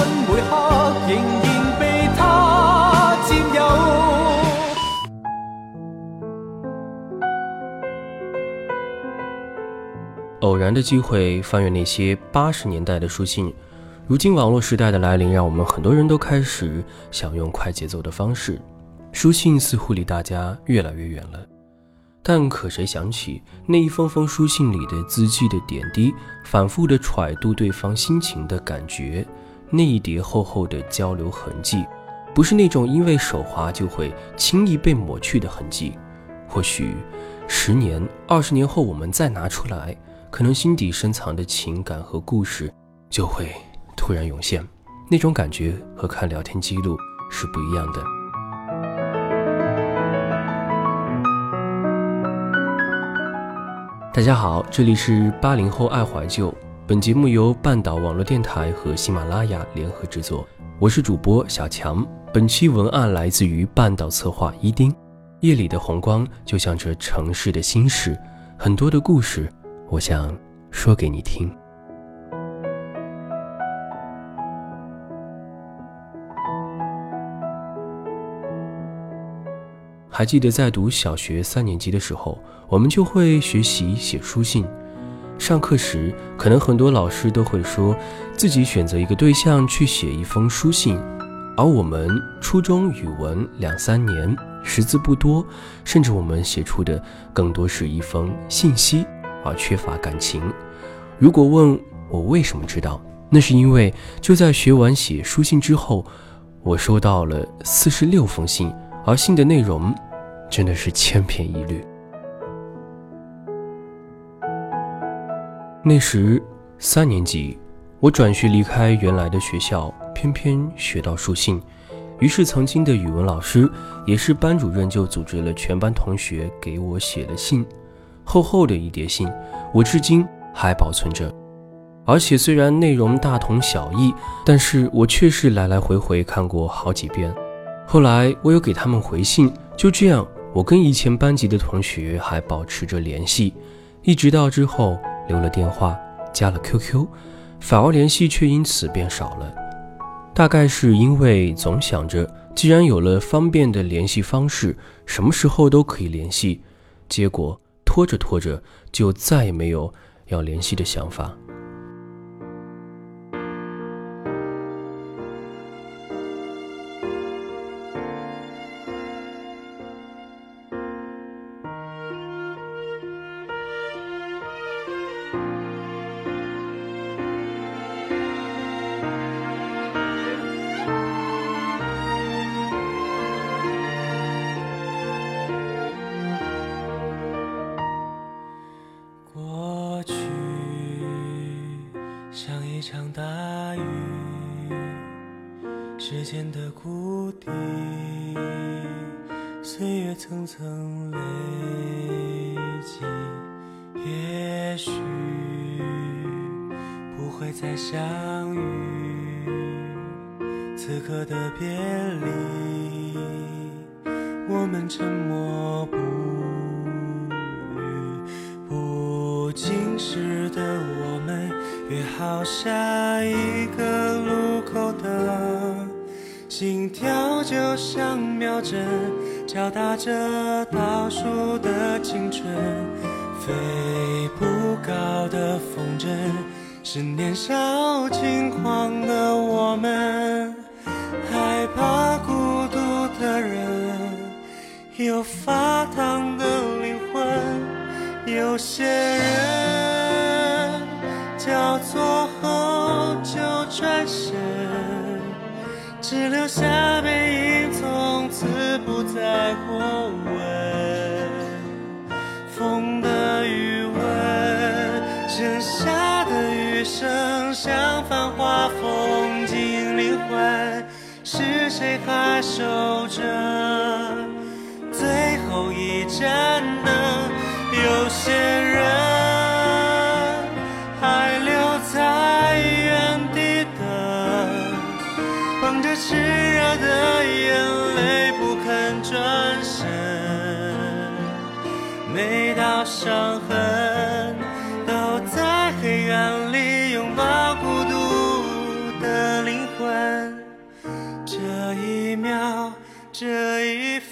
每刻仍然被他占有。偶然的机会翻阅那些八十年代的书信，如今网络时代的来临，让我们很多人都开始想用快节奏的方式，书信似乎离大家越来越远了。但可谁想起那一封封书信里的字迹的点滴，反复的揣度对方心情的感觉，那一叠厚厚的交流痕迹，不是那种因为手滑就会轻易被抹去的痕迹。或许十年、二十年后，我们再拿出来，可能心底深藏的情感和故事就会突然涌现，那种感觉和看聊天记录是不一样的。大家好，这里是八零后爱怀旧。本节目由半岛网络电台和喜马拉雅联合制作，我是主播小强。本期文案来自于半岛策划伊丁。夜里的红光就像这城市的心事，很多的故事，我想说给你听。还记得在读小学三年级的时候，我们就会学习写书信。上课时，可能很多老师都会说自己选择一个对象去写一封书信，而我们初中语文两三年，识字不多，甚至我们写出的更多是一封信息，而缺乏感情。如果问我为什么知道，那是因为就在学完写书信之后，我收到了四十六封信。而信的内容真的是千篇一律。那时三年级，我转学离开原来的学校，偏偏学到书信，于是曾经的语文老师，也是班主任，就组织了全班同学给我写了信，厚厚的一叠信，我至今还保存着。而且虽然内容大同小异，但是我确实来来回回看过好几遍。后来我有给他们回信，就这样，我跟以前班级的同学还保持着联系，一直到之后留了电话，加了 QQ，反而联系却因此变少了。大概是因为总想着，既然有了方便的联系方式，什么时候都可以联系，结果拖着拖着，就再也没有要联系的想法。间的谷底，岁月层层累积，也许不会再相遇。此刻的别离，我们沉默不语。不经事的我们，约好下一个。心跳就像秒针，敲打着倒数的青春。飞不高的风筝，是年少轻狂的我们。害怕孤独的人，有发烫的灵魂。有些人交错后就转身。只留下背影，从此不再过问。风的余温，剩下的余生，像繁华风景灵魂是。谁还守着最后一盏灯？有些伤痕都在黑暗里拥抱孤独的灵魂。这一秒，这一分，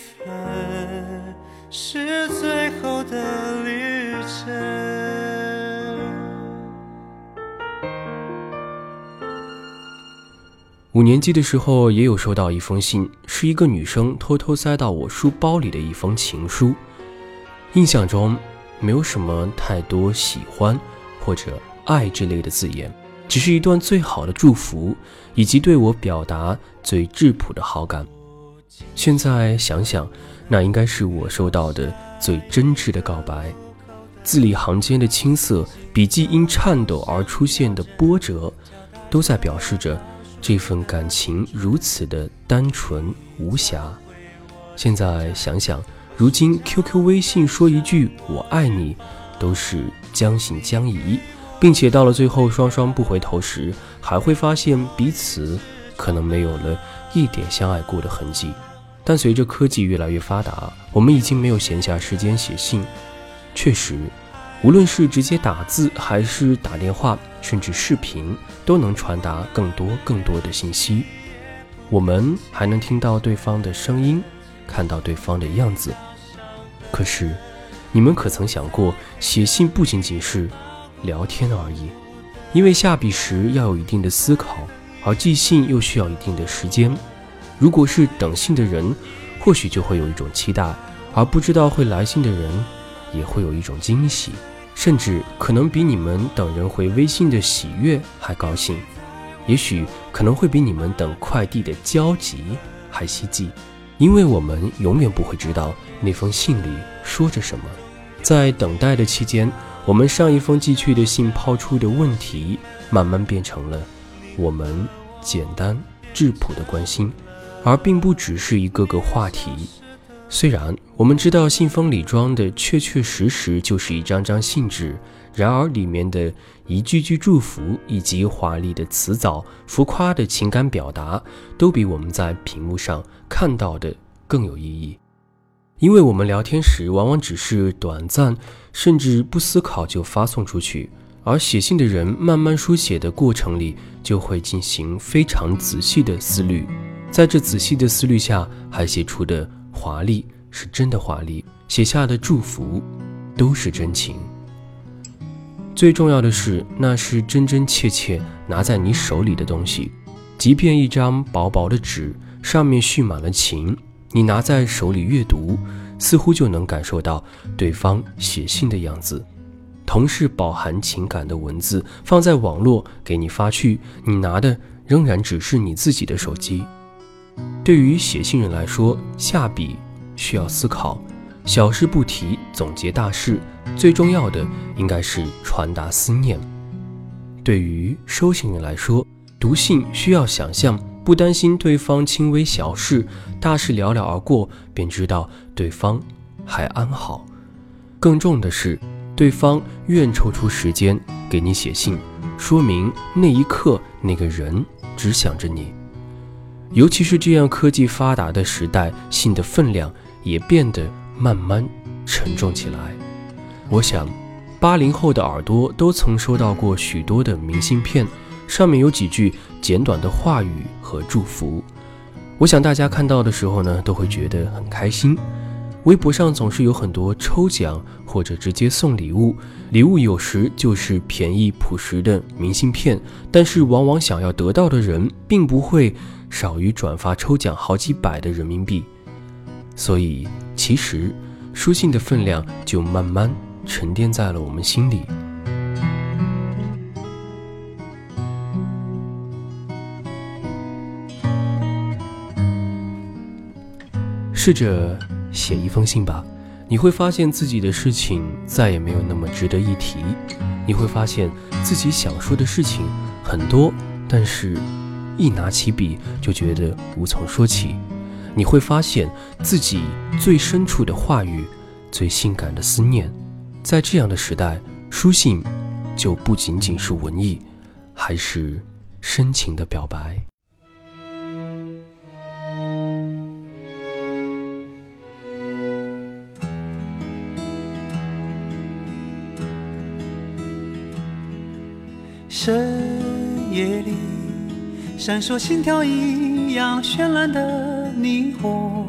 是最后的旅程。五年级的时候，也有收到一封信，是一个女生偷偷塞到我书包里的一封情书。印象中，没有什么太多喜欢或者爱之类的字眼，只是一段最好的祝福，以及对我表达最质朴的好感。现在想想，那应该是我收到的最真挚的告白。字里行间的青涩，笔记因颤抖而出现的波折，都在表示着这份感情如此的单纯无瑕。现在想想。如今 QQ、微信说一句“我爱你”，都是将信将疑，并且到了最后双双不回头时，还会发现彼此可能没有了一点相爱过的痕迹。但随着科技越来越发达，我们已经没有闲暇时间写信。确实，无论是直接打字，还是打电话，甚至视频，都能传达更多更多的信息。我们还能听到对方的声音，看到对方的样子。可是，你们可曾想过，写信不仅仅是聊天而已？因为下笔时要有一定的思考，而寄信又需要一定的时间。如果是等信的人，或许就会有一种期待；而不知道会来信的人，也会有一种惊喜，甚至可能比你们等人回微信的喜悦还高兴。也许可能会比你们等快递的焦急还希冀。因为我们永远不会知道那封信里说着什么，在等待的期间，我们上一封寄去的信抛出的问题，慢慢变成了我们简单质朴的关心，而并不只是一个个话题。虽然我们知道信封里装的确确实实就是一张张信纸，然而里面的一句句祝福以及华丽的辞藻、浮夸的情感表达，都比我们在屏幕上。看到的更有意义，因为我们聊天时往往只是短暂，甚至不思考就发送出去，而写信的人慢慢书写的过程里，就会进行非常仔细的思虑，在这仔细的思虑下，还写出的华丽是真的华丽，写下的祝福都是真情。最重要的是，那是真真切切拿在你手里的东西，即便一张薄薄的纸。上面蓄满了情，你拿在手里阅读，似乎就能感受到对方写信的样子。同是饱含情感的文字放在网络给你发去，你拿的仍然只是你自己的手机。对于写信人来说，下笔需要思考，小事不提，总结大事，最重要的应该是传达思念。对于收信人来说，读信需要想象。不担心对方轻微小事，大事寥寥而过，便知道对方还安好。更重的是，对方愿抽出时间给你写信，说明那一刻那个人只想着你。尤其是这样科技发达的时代，信的分量也变得慢慢沉重起来。我想，八零后的耳朵都曾收到过许多的明信片。上面有几句简短的话语和祝福，我想大家看到的时候呢，都会觉得很开心。微博上总是有很多抽奖或者直接送礼物，礼物有时就是便宜朴实的明信片，但是往往想要得到的人并不会少于转发抽奖好几百的人民币，所以其实书信的分量就慢慢沉淀在了我们心里。试着写一封信吧，你会发现自己的事情再也没有那么值得一提。你会发现自己想说的事情很多，但是一拿起笔就觉得无从说起。你会发现自己最深处的话语，最性感的思念。在这样的时代，书信就不仅仅是文艺，还是深情的表白。深夜里，闪烁心跳一样绚烂的霓虹。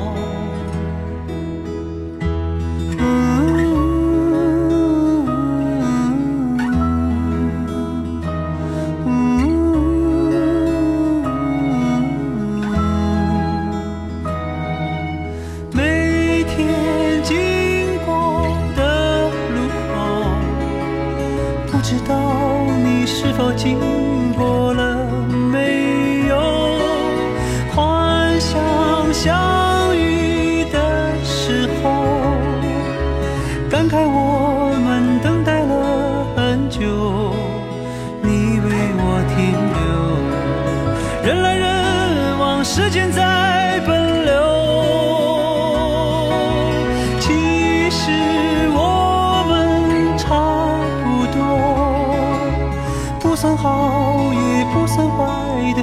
不知道你是否经